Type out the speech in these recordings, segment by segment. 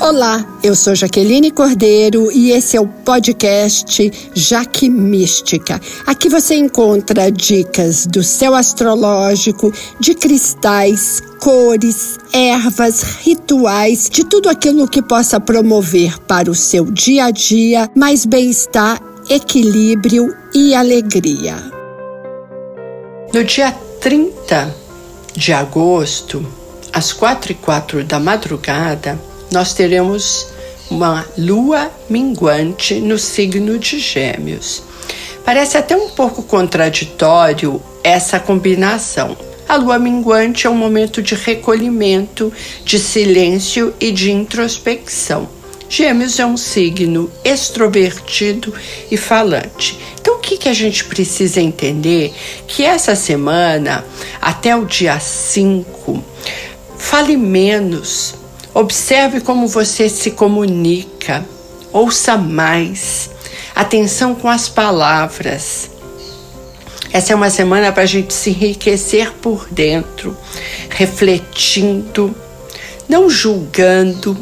Olá, eu sou Jaqueline Cordeiro e esse é o podcast Jaque Mística. Aqui você encontra dicas do céu astrológico, de cristais, cores, ervas, rituais, de tudo aquilo que possa promover para o seu dia a dia mais bem-estar, equilíbrio e alegria. No dia 30 de agosto, às quatro e quatro da madrugada, nós teremos uma lua minguante no signo de Gêmeos. Parece até um pouco contraditório essa combinação. A lua minguante é um momento de recolhimento, de silêncio e de introspecção. Gêmeos é um signo extrovertido e falante. Então, o que, que a gente precisa entender? Que essa semana, até o dia 5, fale menos, Observe como você se comunica. Ouça mais. Atenção com as palavras. Essa é uma semana para a gente se enriquecer por dentro, refletindo, não julgando,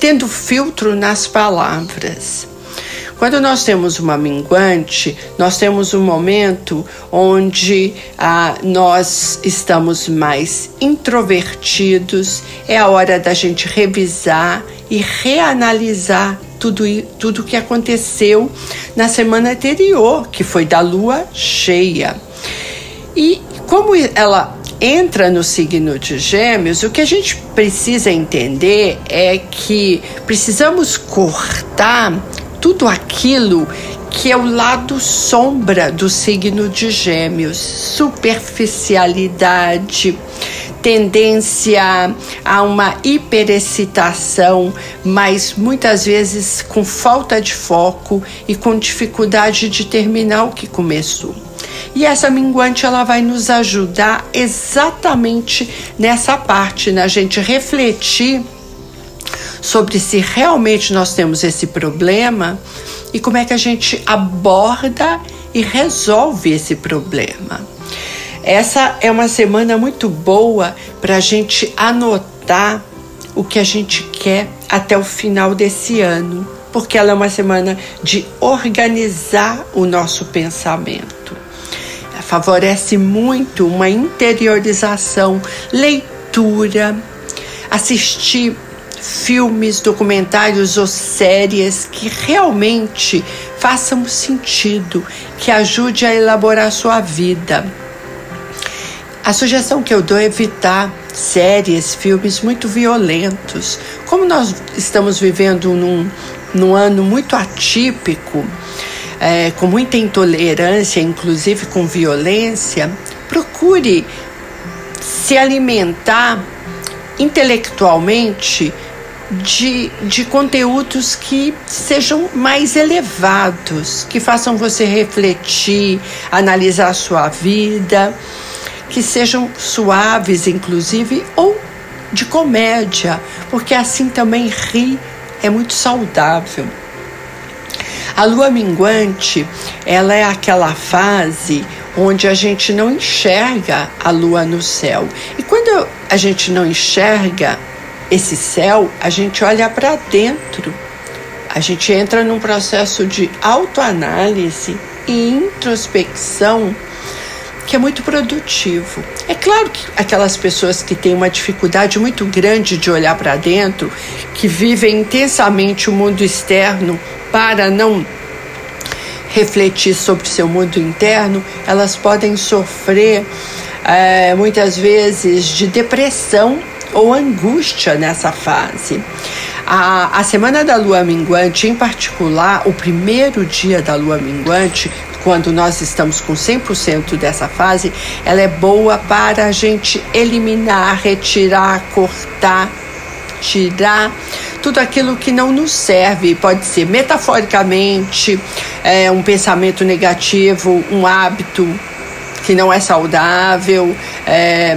tendo filtro nas palavras. Quando nós temos uma minguante, nós temos um momento onde ah, nós estamos mais introvertidos, é a hora da gente revisar e reanalisar tudo tudo que aconteceu na semana anterior, que foi da lua cheia. E como ela entra no signo de Gêmeos, o que a gente precisa entender é que precisamos cortar tudo aquilo que é o lado sombra do signo de Gêmeos, superficialidade, tendência a uma hiperexcitação, mas muitas vezes com falta de foco e com dificuldade de terminar o que começou. E essa minguante ela vai nos ajudar exatamente nessa parte, na gente refletir sobre se realmente nós temos esse problema e como é que a gente aborda e resolve esse problema. Essa é uma semana muito boa para a gente anotar o que a gente quer até o final desse ano, porque ela é uma semana de organizar o nosso pensamento. Favorece muito uma interiorização, leitura, assistir filmes, documentários ou séries que realmente façam sentido, que ajude a elaborar sua vida. A sugestão que eu dou é evitar séries, filmes muito violentos. Como nós estamos vivendo num, num ano muito atípico, é, com muita intolerância, inclusive com violência, procure se alimentar intelectualmente de, de conteúdos que sejam mais elevados, que façam você refletir, analisar a sua vida, que sejam suaves, inclusive, ou de comédia, porque assim também rir é muito saudável. A lua minguante, ela é aquela fase onde a gente não enxerga a lua no céu. E quando a gente não enxerga esse céu, a gente olha para dentro. A gente entra num processo de autoanálise e introspecção que é muito produtivo. É claro que aquelas pessoas que têm uma dificuldade muito grande de olhar para dentro, que vivem intensamente o mundo externo para não refletir sobre seu mundo interno, elas podem sofrer é, muitas vezes de depressão ou angústia nessa fase. A, a semana da lua minguante, em particular, o primeiro dia da lua minguante, quando nós estamos com 100% dessa fase, ela é boa para a gente eliminar, retirar, cortar, tirar tudo aquilo que não nos serve. Pode ser metaforicamente é, um pensamento negativo, um hábito que não é saudável. É,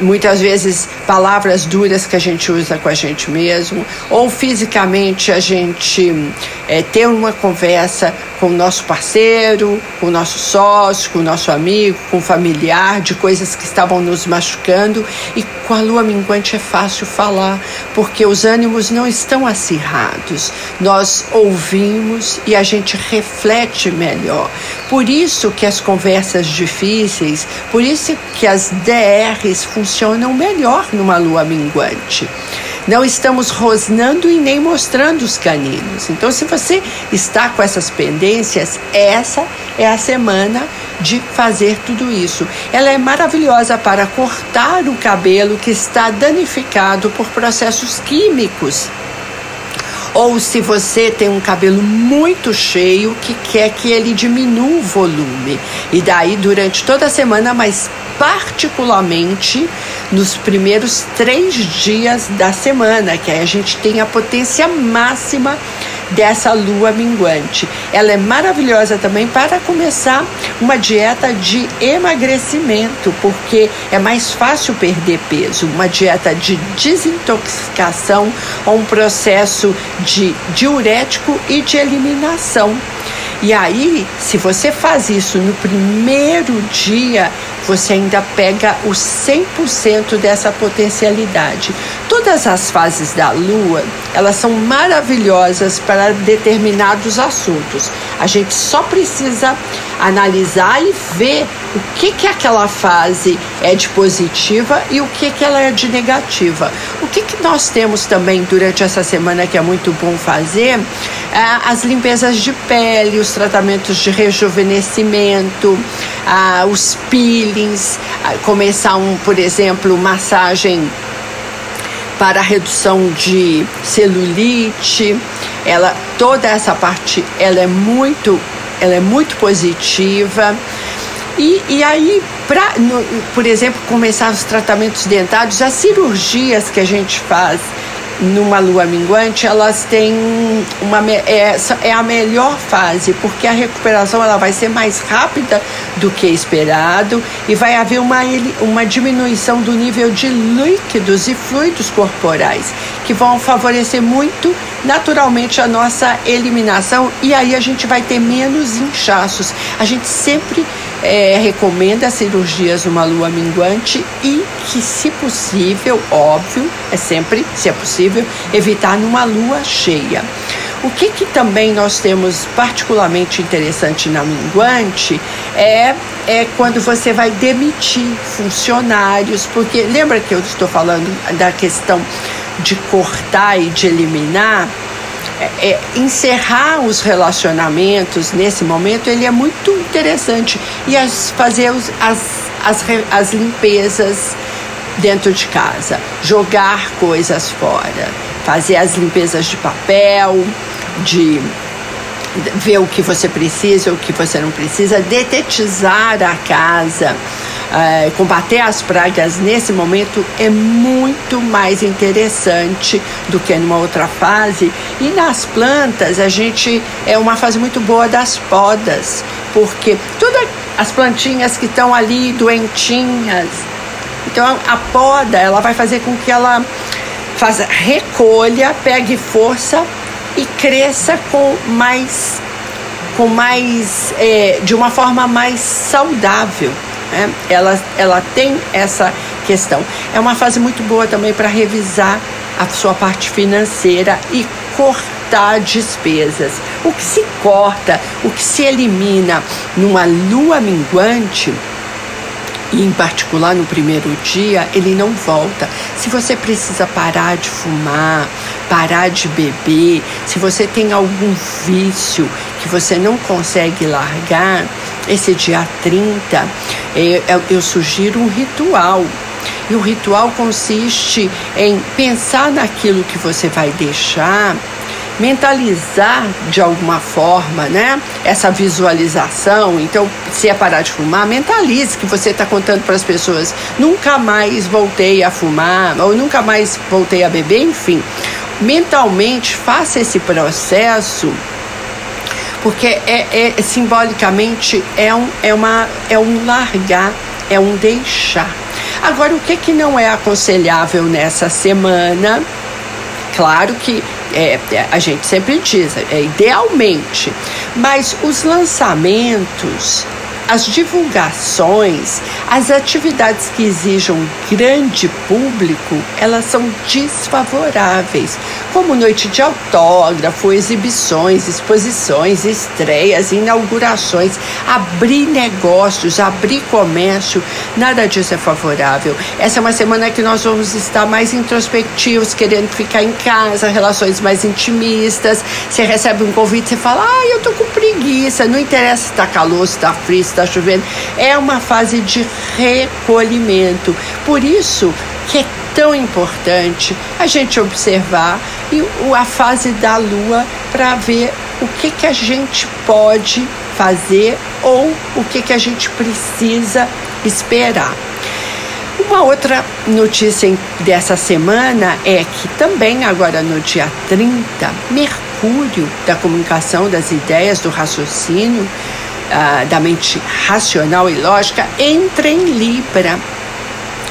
muitas vezes palavras duras que a gente usa com a gente mesmo, ou fisicamente a gente é, ter uma conversa com o nosso parceiro, com o nosso sócio, com o nosso amigo, com o familiar, de coisas que estavam nos machucando. E com a lua minguante é fácil falar, porque os ânimos não estão acirrados. Nós ouvimos e a gente reflete melhor. Por isso que as conversas difíceis, por isso que as DRs funcionam melhor numa lua minguante. Não estamos rosnando e nem mostrando os caninos. Então, se você está com essas pendências, essa é a semana de fazer tudo isso. Ela é maravilhosa para cortar o cabelo que está danificado por processos químicos ou se você tem um cabelo muito cheio que quer que ele diminua o volume. E daí, durante toda a semana, mas particularmente nos primeiros três dias da semana, que aí a gente tem a potência máxima dessa lua minguante. Ela é maravilhosa também para começar uma dieta de emagrecimento, porque é mais fácil perder peso. Uma dieta de desintoxicação ou um processo de diurético e de eliminação. E aí, se você faz isso no primeiro dia, você ainda pega o 100% dessa potencialidade. Todas as fases da lua, elas são maravilhosas para determinados assuntos. A gente só precisa analisar e ver o que que aquela fase é de positiva e o que que ela é de negativa. O que que nós temos também durante essa semana que é muito bom fazer? É, as limpezas de pele, os tratamentos de rejuvenescimento, ah, os peelings, ah, começar um, por exemplo, massagem para redução de celulite. Ela toda essa parte ela é muito ela é muito positiva. E, e aí, pra, no, por exemplo, começar os tratamentos dentários, as cirurgias que a gente faz numa lua minguante, elas têm uma é, é a melhor fase, porque a recuperação ela vai ser mais rápida do que esperado e vai haver uma, uma diminuição do nível de líquidos e fluidos corporais, que vão favorecer muito naturalmente a nossa eliminação e aí a gente vai ter menos inchaços. A gente sempre é, recomenda cirurgias numa lua minguante e que, se possível, óbvio, é sempre, se é possível, evitar numa lua cheia. O que, que também nós temos particularmente interessante na minguante é, é quando você vai demitir funcionários, porque lembra que eu estou falando da questão de cortar e de eliminar? É, é, encerrar os relacionamentos nesse momento ele é muito interessante. E as, fazer os, as, as, as limpezas dentro de casa, jogar coisas fora, fazer as limpezas de papel, de ver o que você precisa, o que você não precisa, detetizar a casa é, combater as pragas nesse momento é muito mais interessante do que numa outra fase. E nas plantas, a gente é uma fase muito boa das podas, porque todas as plantinhas que estão ali doentinhas, então a poda ela vai fazer com que ela faça recolha, pegue força e cresça com mais com mais é, de uma forma mais saudável né? ela, ela tem essa questão. É uma fase muito boa também para revisar a sua parte financeira e cortar despesas. O que se corta, o que se elimina numa lua minguante, e em particular no primeiro dia, ele não volta. Se você precisa parar de fumar, parar de beber, se você tem algum vício que você não consegue largar, esse dia 30, eu, eu sugiro um ritual. E o ritual consiste em pensar naquilo que você vai deixar, mentalizar de alguma forma, né? Essa visualização. Então, se é parar de fumar, mentalize que você está contando para as pessoas: nunca mais voltei a fumar, ou nunca mais voltei a beber, enfim. Mentalmente, faça esse processo porque é, é simbolicamente é um, é, uma, é um largar, é um deixar. Agora, o que, que não é aconselhável nessa semana? Claro que é, é, a gente sempre diz, é, idealmente, mas os lançamentos as divulgações, as atividades que exijam grande público, elas são desfavoráveis, como noite de autógrafo, exibições, exposições, estreias, inaugurações, abrir negócios, abrir comércio, nada disso é favorável. Essa é uma semana que nós vamos estar mais introspectivos, querendo ficar em casa, relações mais intimistas. Você recebe um convite, você fala, ah, eu tô com preguiça, não interessa se tá calor, se tá frio, se está chovendo, é uma fase de recolhimento. Por isso que é tão importante a gente observar a fase da lua para ver o que, que a gente pode fazer ou o que, que a gente precisa esperar. Uma outra notícia dessa semana é que também agora no dia 30, Mercúrio da comunicação, das ideias, do raciocínio, uh, da mente racional e lógica entra em Libra.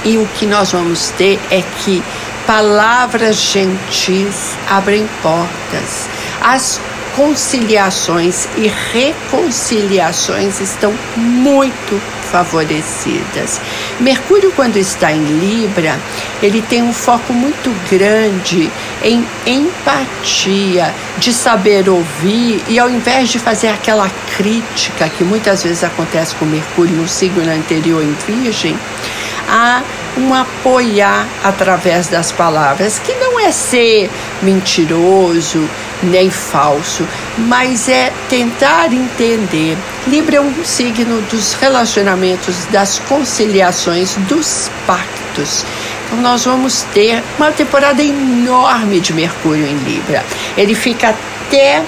E o que nós vamos ter é que palavras gentis abrem portas. As conciliações e reconciliações estão muito favorecidas. Mercúrio, quando está em Libra, ele tem um foco muito grande em empatia, de saber ouvir e ao invés de fazer aquela crítica que muitas vezes acontece com Mercúrio no signo anterior em Virgem, a um apoiar através das palavras, que não é ser mentiroso nem falso, mas é tentar entender. Libra é um signo dos relacionamentos, das conciliações, dos pactos. Então, nós vamos ter uma temporada enorme de Mercúrio em Libra. Ele fica até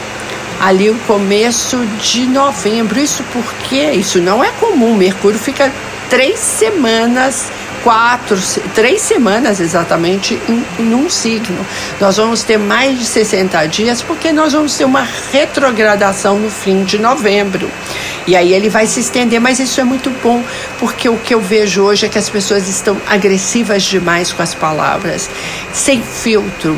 ali o começo de novembro. Isso porque isso não é comum. Mercúrio fica três semanas quatro, três semanas exatamente em, em, um signo. Nós vamos ter mais de 60 dias porque nós vamos ter uma retrogradação no fim de novembro. E aí ele vai se estender, mas isso é muito bom, porque o que eu vejo hoje é que as pessoas estão agressivas demais com as palavras, sem filtro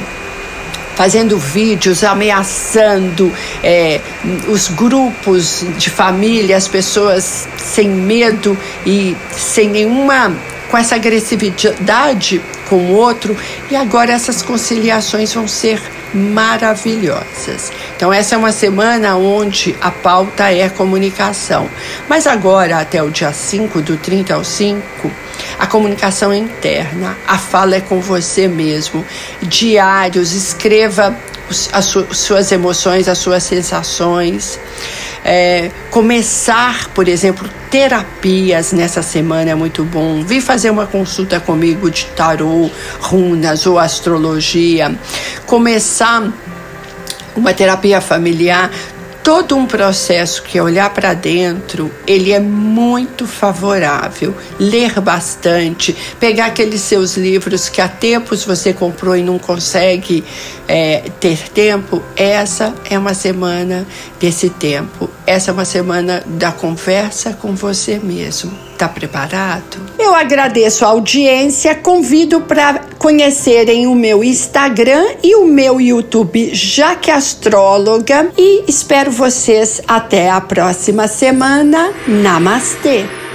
fazendo vídeos ameaçando é, os grupos de família, as pessoas sem medo e sem nenhuma com essa agressividade com o outro, e agora essas conciliações vão ser maravilhosas. Então, essa é uma semana onde a pauta é comunicação. Mas agora, até o dia 5, do 30 ao 5, a comunicação interna, a fala é com você mesmo. Diários, escreva as suas emoções, as suas sensações. É, começar, por exemplo, terapias nessa semana é muito bom. Vim fazer uma consulta comigo de tarô, runas ou astrologia. Começar uma terapia familiar todo um processo que é olhar para dentro, ele é muito favorável. Ler bastante, pegar aqueles seus livros que há tempos você comprou e não consegue é, ter tempo, essa é uma semana desse tempo. Essa é uma semana da conversa com você mesmo. Tá preparado? Eu agradeço a audiência, convido para conhecerem o meu Instagram e o meu YouTube Jaque Astróloga e espero vocês até a próxima semana. Namastê!